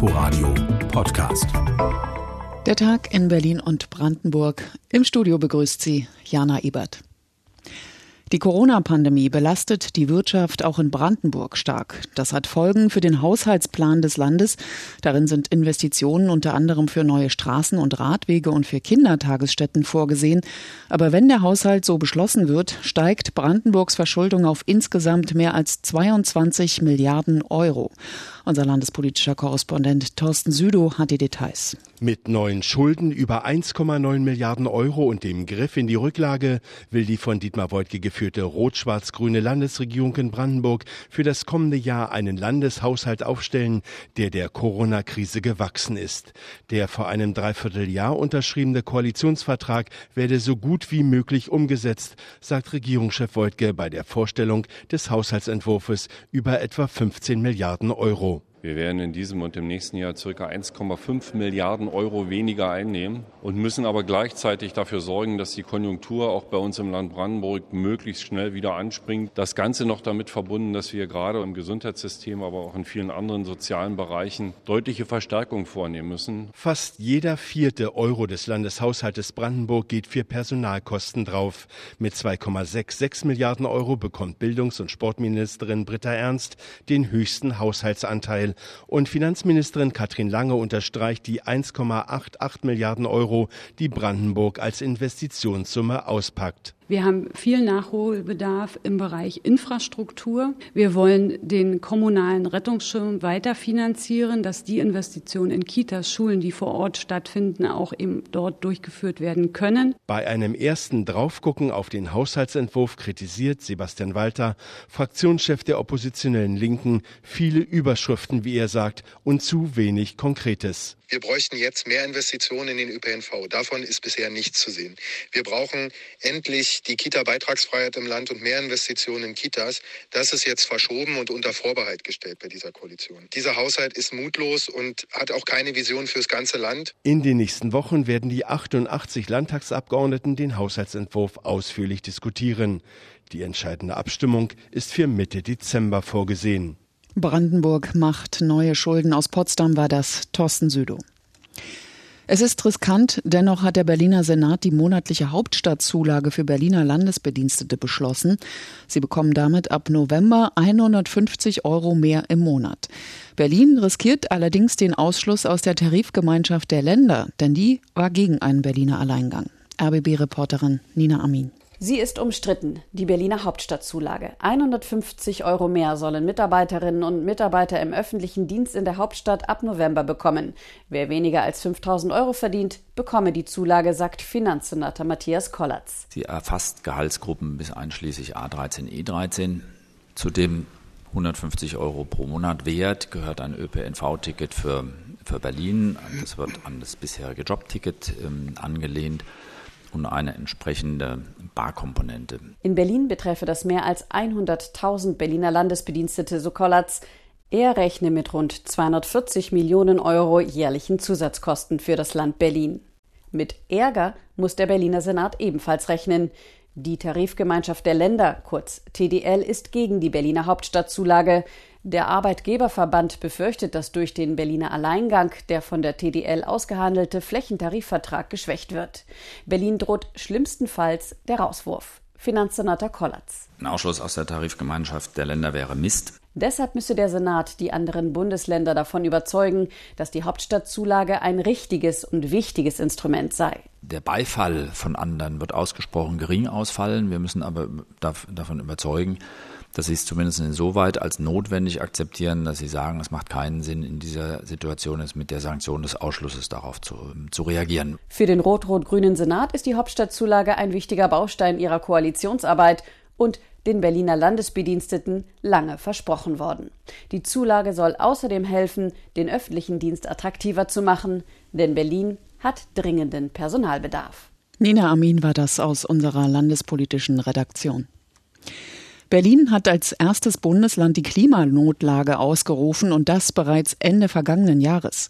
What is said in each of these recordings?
Inforadio Podcast. Der Tag in Berlin und Brandenburg. Im Studio begrüßt sie Jana Ebert. Die Corona-Pandemie belastet die Wirtschaft auch in Brandenburg stark. Das hat Folgen für den Haushaltsplan des Landes. Darin sind Investitionen unter anderem für neue Straßen und Radwege und für Kindertagesstätten vorgesehen. Aber wenn der Haushalt so beschlossen wird, steigt Brandenburgs Verschuldung auf insgesamt mehr als 22 Milliarden Euro. Unser landespolitischer Korrespondent Thorsten Südow hat die Details. Mit neuen Schulden über 1,9 Milliarden Euro und dem Griff in die Rücklage will die von Dietmar Woidke geführte rot-schwarz-grüne Landesregierung in Brandenburg für das kommende Jahr einen Landeshaushalt aufstellen, der der Corona-Krise gewachsen ist. Der vor einem Dreivierteljahr unterschriebene Koalitionsvertrag werde so gut wie möglich umgesetzt, sagt Regierungschef Woidke bei der Vorstellung des Haushaltsentwurfs über etwa 15 Milliarden Euro. Wir werden in diesem und im nächsten Jahr ca. 1,5 Milliarden Euro weniger einnehmen und müssen aber gleichzeitig dafür sorgen, dass die Konjunktur auch bei uns im Land Brandenburg möglichst schnell wieder anspringt. Das Ganze noch damit verbunden, dass wir gerade im Gesundheitssystem, aber auch in vielen anderen sozialen Bereichen deutliche Verstärkung vornehmen müssen. Fast jeder vierte Euro des Landeshaushaltes Brandenburg geht für Personalkosten drauf. Mit 2,66 Milliarden Euro bekommt Bildungs- und Sportministerin Britta Ernst den höchsten Haushaltsanteil Teil. Und Finanzministerin Katrin Lange unterstreicht die 1,88 Milliarden Euro, die Brandenburg als Investitionssumme auspackt. Wir haben viel Nachholbedarf im Bereich Infrastruktur. Wir wollen den kommunalen Rettungsschirm weiterfinanzieren, dass die Investitionen in Kitas, Schulen, die vor Ort stattfinden, auch eben dort durchgeführt werden können. Bei einem ersten Draufgucken auf den Haushaltsentwurf kritisiert Sebastian Walter, Fraktionschef der oppositionellen Linken, viele Überschriften, wie er sagt, und zu wenig Konkretes. Wir bräuchten jetzt mehr Investitionen in den ÖPNV. Davon ist bisher nichts zu sehen. Wir brauchen endlich die Kita-Beitragsfreiheit im Land und mehr Investitionen in Kitas. Das ist jetzt verschoben und unter Vorbehalt gestellt bei dieser Koalition. Dieser Haushalt ist mutlos und hat auch keine Vision fürs ganze Land. In den nächsten Wochen werden die 88 Landtagsabgeordneten den Haushaltsentwurf ausführlich diskutieren. Die entscheidende Abstimmung ist für Mitte Dezember vorgesehen. Brandenburg macht neue Schulden. Aus Potsdam war das Thorsten Südow. Es ist riskant, dennoch hat der Berliner Senat die monatliche Hauptstadtzulage für Berliner Landesbedienstete beschlossen. Sie bekommen damit ab November 150 Euro mehr im Monat. Berlin riskiert allerdings den Ausschluss aus der Tarifgemeinschaft der Länder, denn die war gegen einen Berliner Alleingang. RBB-Reporterin Nina Amin. Sie ist umstritten, die Berliner Hauptstadtzulage. 150 Euro mehr sollen Mitarbeiterinnen und Mitarbeiter im öffentlichen Dienst in der Hauptstadt ab November bekommen. Wer weniger als 5000 Euro verdient, bekomme die Zulage, sagt Finanzsenator Matthias Kollatz. Sie erfasst Gehaltsgruppen bis einschließlich A13, E13. Zudem 150 Euro pro Monat wert gehört ein ÖPNV-Ticket für, für Berlin. Das wird an das bisherige Jobticket ähm, angelehnt und eine entsprechende Barkomponente. In Berlin betreffe das mehr als 100.000 Berliner Landesbedienstete, so Kollatz. Er rechne mit rund 240 Millionen Euro jährlichen Zusatzkosten für das Land Berlin. Mit Ärger muss der Berliner Senat ebenfalls rechnen. Die Tarifgemeinschaft der Länder, kurz TDL, ist gegen die Berliner Hauptstadtzulage. Der Arbeitgeberverband befürchtet, dass durch den Berliner Alleingang der von der TDL ausgehandelte Flächentarifvertrag geschwächt wird. Berlin droht schlimmstenfalls der Rauswurf. Finanzsenator Kollatz. Ein Ausschluss aus der Tarifgemeinschaft der Länder wäre Mist. Deshalb müsse der Senat die anderen Bundesländer davon überzeugen, dass die Hauptstadtzulage ein richtiges und wichtiges Instrument sei. Der Beifall von anderen wird ausgesprochen gering ausfallen. Wir müssen aber davon überzeugen, dass sie es zumindest insoweit als notwendig akzeptieren, dass sie sagen, es macht keinen Sinn, in dieser Situation jetzt mit der Sanktion des Ausschlusses darauf zu, zu reagieren. Für den rot-rot-grünen Senat ist die Hauptstadtzulage ein wichtiger Baustein ihrer Koalitionsarbeit und den Berliner Landesbediensteten lange versprochen worden. Die Zulage soll außerdem helfen, den öffentlichen Dienst attraktiver zu machen, denn Berlin hat dringenden Personalbedarf. Nina Amin war das aus unserer landespolitischen Redaktion. Berlin hat als erstes Bundesland die Klimanotlage ausgerufen und das bereits Ende vergangenen Jahres.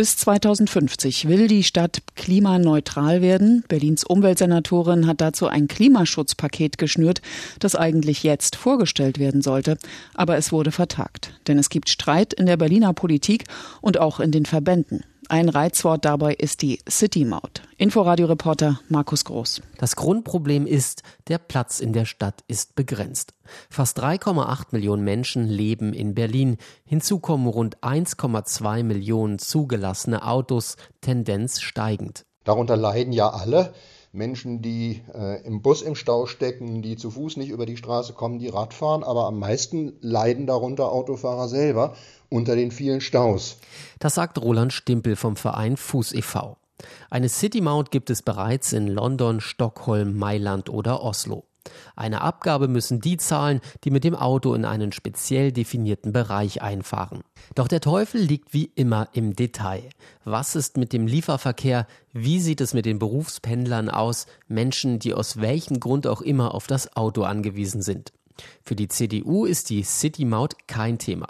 Bis 2050 will die Stadt klimaneutral werden. Berlins Umweltsenatorin hat dazu ein Klimaschutzpaket geschnürt, das eigentlich jetzt vorgestellt werden sollte. Aber es wurde vertagt. Denn es gibt Streit in der Berliner Politik und auch in den Verbänden. Ein Reizwort dabei ist die City-Maut. Inforadio-Reporter Markus Groß. Das Grundproblem ist, der Platz in der Stadt ist begrenzt. Fast 3,8 Millionen Menschen leben in Berlin. Hinzu kommen rund 1,2 Millionen zugelassene Autos, Tendenz steigend. Darunter leiden ja alle. Menschen, die äh, im Bus im Stau stecken, die zu Fuß nicht über die Straße kommen, die Rad fahren, aber am meisten leiden darunter Autofahrer selber unter den vielen Staus. Das sagt Roland Stimpel vom Verein Fuß e.V. Eine City Mount gibt es bereits in London, Stockholm, Mailand oder Oslo. Eine Abgabe müssen die zahlen, die mit dem Auto in einen speziell definierten Bereich einfahren. Doch der Teufel liegt wie immer im Detail. Was ist mit dem Lieferverkehr? Wie sieht es mit den Berufspendlern aus? Menschen, die aus welchem Grund auch immer auf das Auto angewiesen sind. Für die CDU ist die City-Maut kein Thema.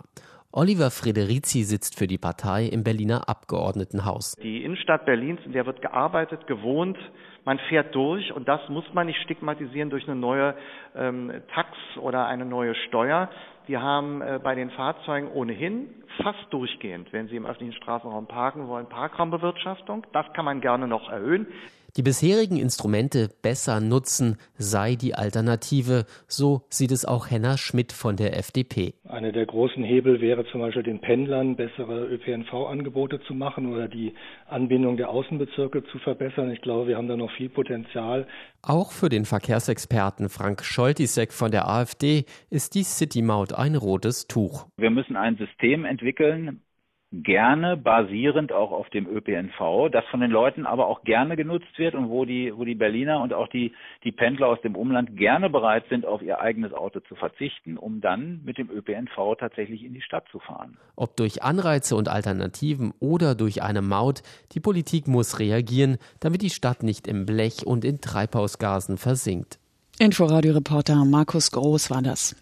Oliver Frederici sitzt für die Partei im Berliner Abgeordnetenhaus. Die Innenstadt Berlins, in der wird gearbeitet, gewohnt, man fährt durch und das muss man nicht stigmatisieren durch eine neue ähm, Tax oder eine neue Steuer. Wir haben äh, bei den Fahrzeugen ohnehin fast durchgehend, wenn Sie im öffentlichen Straßenraum parken wollen, Parkraumbewirtschaftung. Das kann man gerne noch erhöhen. Die bisherigen Instrumente besser nutzen sei die Alternative, so sieht es auch Henna Schmidt von der FDP. Einer der großen Hebel wäre zum Beispiel den Pendlern bessere ÖPNV-Angebote zu machen oder die Anbindung der Außenbezirke zu verbessern. Ich glaube, wir haben da noch viel Potenzial. Auch für den Verkehrsexperten Frank Scholtisek von der AfD ist die City-Maut ein rotes Tuch. Wir müssen ein System entwickeln, gerne basierend auch auf dem ÖPNV, das von den Leuten aber auch gerne genutzt wird und wo die, wo die Berliner und auch die, die Pendler aus dem Umland gerne bereit sind, auf ihr eigenes Auto zu verzichten, um dann mit dem ÖPNV tatsächlich in die Stadt zu fahren. Ob durch Anreize und Alternativen oder durch eine Maut, die Politik muss reagieren, damit die Stadt nicht im Blech und in Treibhausgasen versinkt. Inforadio-Reporter Markus Groß war das.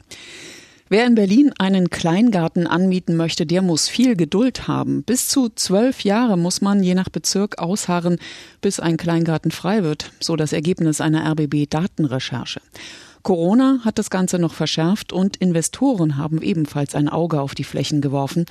Wer in Berlin einen Kleingarten anmieten möchte, der muss viel Geduld haben. Bis zu zwölf Jahre muss man je nach Bezirk ausharren, bis ein Kleingarten frei wird, so das Ergebnis einer RBB-Datenrecherche. Corona hat das Ganze noch verschärft und Investoren haben ebenfalls ein Auge auf die Flächen geworfen.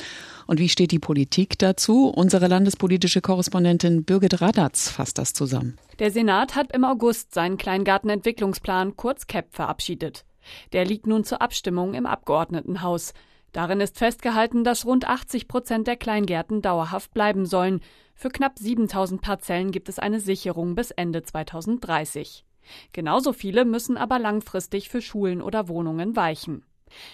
Und wie steht die Politik dazu? Unsere landespolitische Korrespondentin Birgit Radatz fasst das zusammen. Der Senat hat im August seinen Kleingartenentwicklungsplan kurz CAP verabschiedet. Der liegt nun zur Abstimmung im Abgeordnetenhaus. Darin ist festgehalten, dass rund 80 Prozent der Kleingärten dauerhaft bleiben sollen. Für knapp 7000 Parzellen gibt es eine Sicherung bis Ende 2030. Genauso viele müssen aber langfristig für Schulen oder Wohnungen weichen.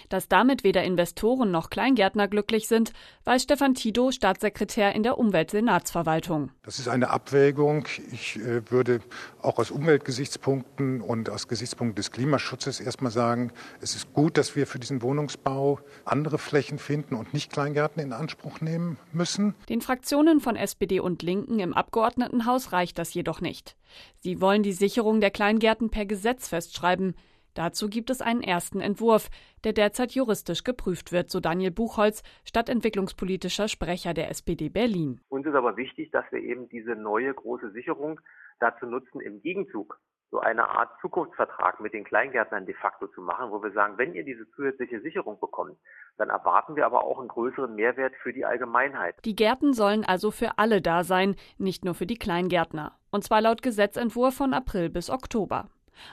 Dass damit weder Investoren noch Kleingärtner glücklich sind, weiß Stefan Tido, Staatssekretär in der Umweltsenatsverwaltung. Das ist eine Abwägung. Ich äh, würde auch aus Umweltgesichtspunkten und aus Gesichtspunkten des Klimaschutzes erstmal sagen, es ist gut, dass wir für diesen Wohnungsbau andere Flächen finden und nicht Kleingärten in Anspruch nehmen müssen. Den Fraktionen von SPD und Linken im Abgeordnetenhaus reicht das jedoch nicht. Sie wollen die Sicherung der Kleingärten per Gesetz festschreiben. Dazu gibt es einen ersten Entwurf, der derzeit juristisch geprüft wird, so Daniel Buchholz, stadtentwicklungspolitischer Sprecher der SPD Berlin. Uns ist aber wichtig, dass wir eben diese neue große Sicherung dazu nutzen, im Gegenzug so eine Art Zukunftsvertrag mit den Kleingärtnern de facto zu machen, wo wir sagen, wenn ihr diese zusätzliche Sicherung bekommt, dann erwarten wir aber auch einen größeren Mehrwert für die Allgemeinheit. Die Gärten sollen also für alle da sein, nicht nur für die Kleingärtner. Und zwar laut Gesetzentwurf von April bis Oktober.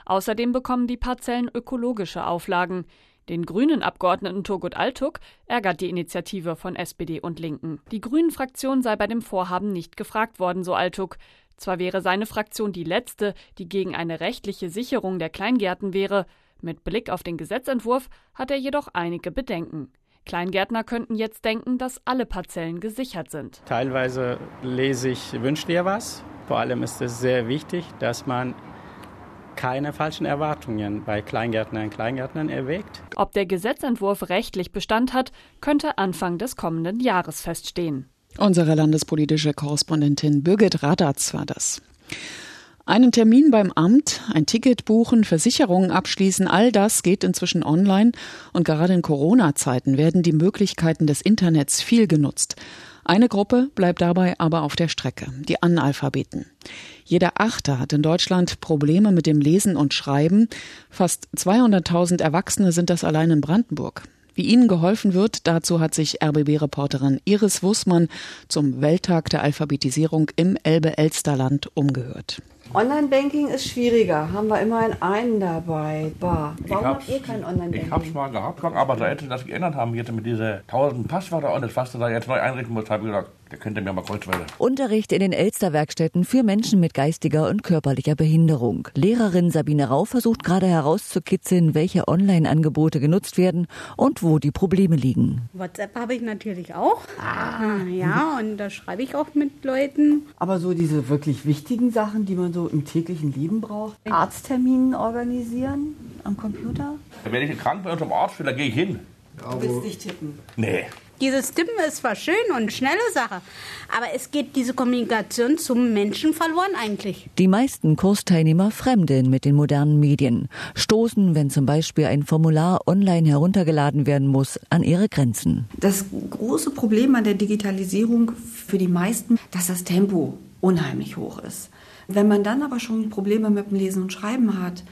Außerdem bekommen die Parzellen ökologische Auflagen. Den grünen Abgeordneten Turgut Altuk ärgert die Initiative von SPD und Linken. Die Grünen-Fraktion sei bei dem Vorhaben nicht gefragt worden, so Altuk. Zwar wäre seine Fraktion die letzte, die gegen eine rechtliche Sicherung der Kleingärten wäre. Mit Blick auf den Gesetzentwurf hat er jedoch einige Bedenken. Kleingärtner könnten jetzt denken, dass alle Parzellen gesichert sind. Teilweise lese ich, wünscht ihr was? Vor allem ist es sehr wichtig, dass man keine falschen Erwartungen bei Kleingärtnern und Kleingärtnern erwägt. Ob der Gesetzentwurf rechtlich Bestand hat, könnte Anfang des kommenden Jahres feststehen. Unsere landespolitische Korrespondentin Birgit Radatz war das. Einen Termin beim Amt, ein Ticket buchen, Versicherungen abschließen, all das geht inzwischen online und gerade in Corona-Zeiten werden die Möglichkeiten des Internets viel genutzt. Eine Gruppe bleibt dabei aber auf der Strecke, die Analphabeten. Jeder Achte hat in Deutschland Probleme mit dem Lesen und Schreiben. Fast 200.000 Erwachsene sind das allein in Brandenburg. Wie ihnen geholfen wird, dazu hat sich RBB-Reporterin Iris Wussmann zum Welttag der Alphabetisierung im Elbe-Elsterland umgehört. Online-Banking ist schwieriger. Haben wir immerhin einen dabei. Bah. Warum habt ihr kein Online-Banking? Ich hab's mal gehabt, aber seit sie das geändert haben, jetzt mit diesen tausend Passwörter und das, was du da jetzt neu einrichten musst, habe ich gesagt, der könnte mir mal kurz weiter. Unterricht in den Elsterwerkstätten für Menschen mit geistiger und körperlicher Behinderung. Lehrerin Sabine Rau versucht gerade herauszukitzeln, welche Online-Angebote genutzt werden und wo die Probleme liegen. WhatsApp habe ich natürlich auch. Ah. Ja, und da schreibe ich auch mit Leuten. Aber so diese wirklich wichtigen Sachen, die man so im täglichen Leben braucht, Arztterminen organisieren am Computer. Wenn ich krank bei unserem Arzt will, dann gehe ich hin. Du willst nicht tippen. Nee. Dieses Tippen ist zwar schön und eine schnelle Sache, aber es geht diese Kommunikation zum Menschen verloren eigentlich. Die meisten Kursteilnehmer fremdeln mit den modernen Medien, stoßen, wenn zum Beispiel ein Formular online heruntergeladen werden muss, an ihre Grenzen. Das große Problem an der Digitalisierung für die meisten, dass das Tempo unheimlich hoch ist. Wenn man dann aber schon Probleme mit dem Lesen und Schreiben hat,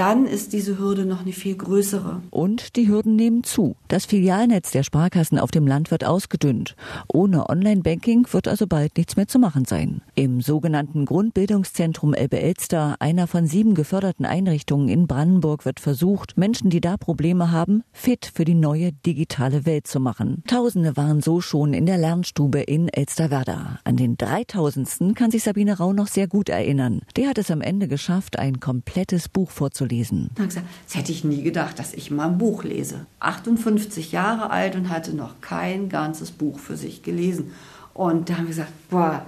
dann ist diese Hürde noch eine viel größere. Und die Hürden nehmen zu. Das Filialnetz der Sparkassen auf dem Land wird ausgedünnt. Ohne Online-Banking wird also bald nichts mehr zu machen sein. Im sogenannten Grundbildungszentrum Elbe-Elster, einer von sieben geförderten Einrichtungen in Brandenburg, wird versucht, Menschen, die da Probleme haben, fit für die neue digitale Welt zu machen. Tausende waren so schon in der Lernstube in Elsterwerda. An den 3000. kann sich Sabine Rau noch sehr gut erinnern. Der hat es am Ende geschafft, ein komplettes Buch vorzulesen lesen. Gesagt, das hätte ich nie gedacht, dass ich mal ein Buch lese. 58 Jahre alt und hatte noch kein ganzes Buch für sich gelesen. Und da haben wir gesagt, boah,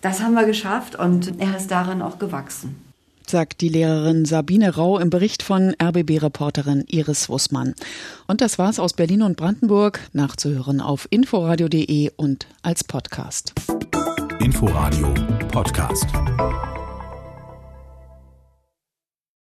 das haben wir geschafft und er ist daran auch gewachsen sagt die Lehrerin Sabine Rau im Bericht von RBB-Reporterin Iris Wussmann. Und das war's aus Berlin und Brandenburg, nachzuhören auf inforadio.de und als Podcast. Inforadio Podcast.